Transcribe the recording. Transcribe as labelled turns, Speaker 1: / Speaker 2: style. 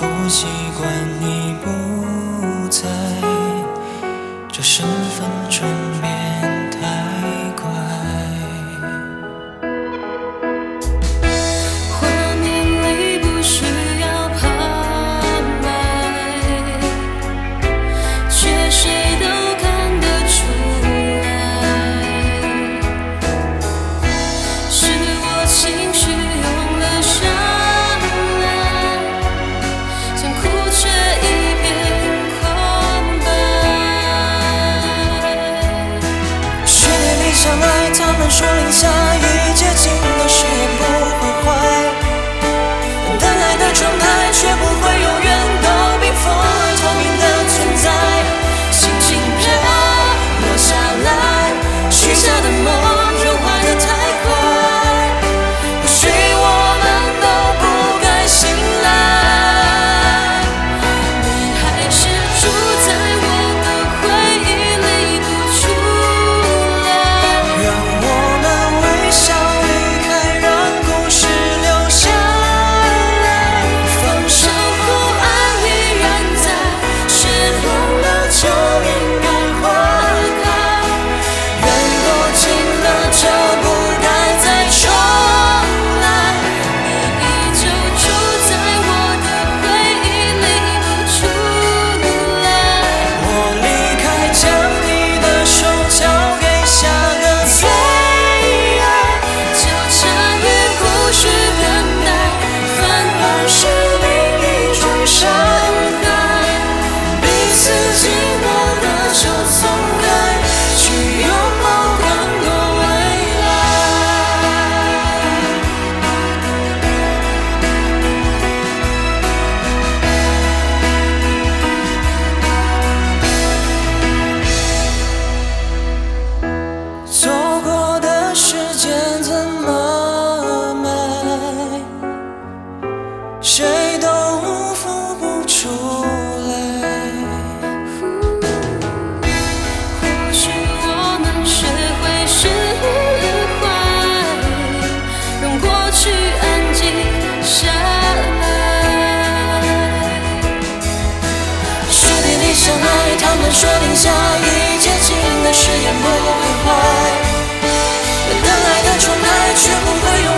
Speaker 1: 不习惯你不在这身份转变说一下。
Speaker 2: 说定下一切新的誓言不会坏，的宠爱却不会永。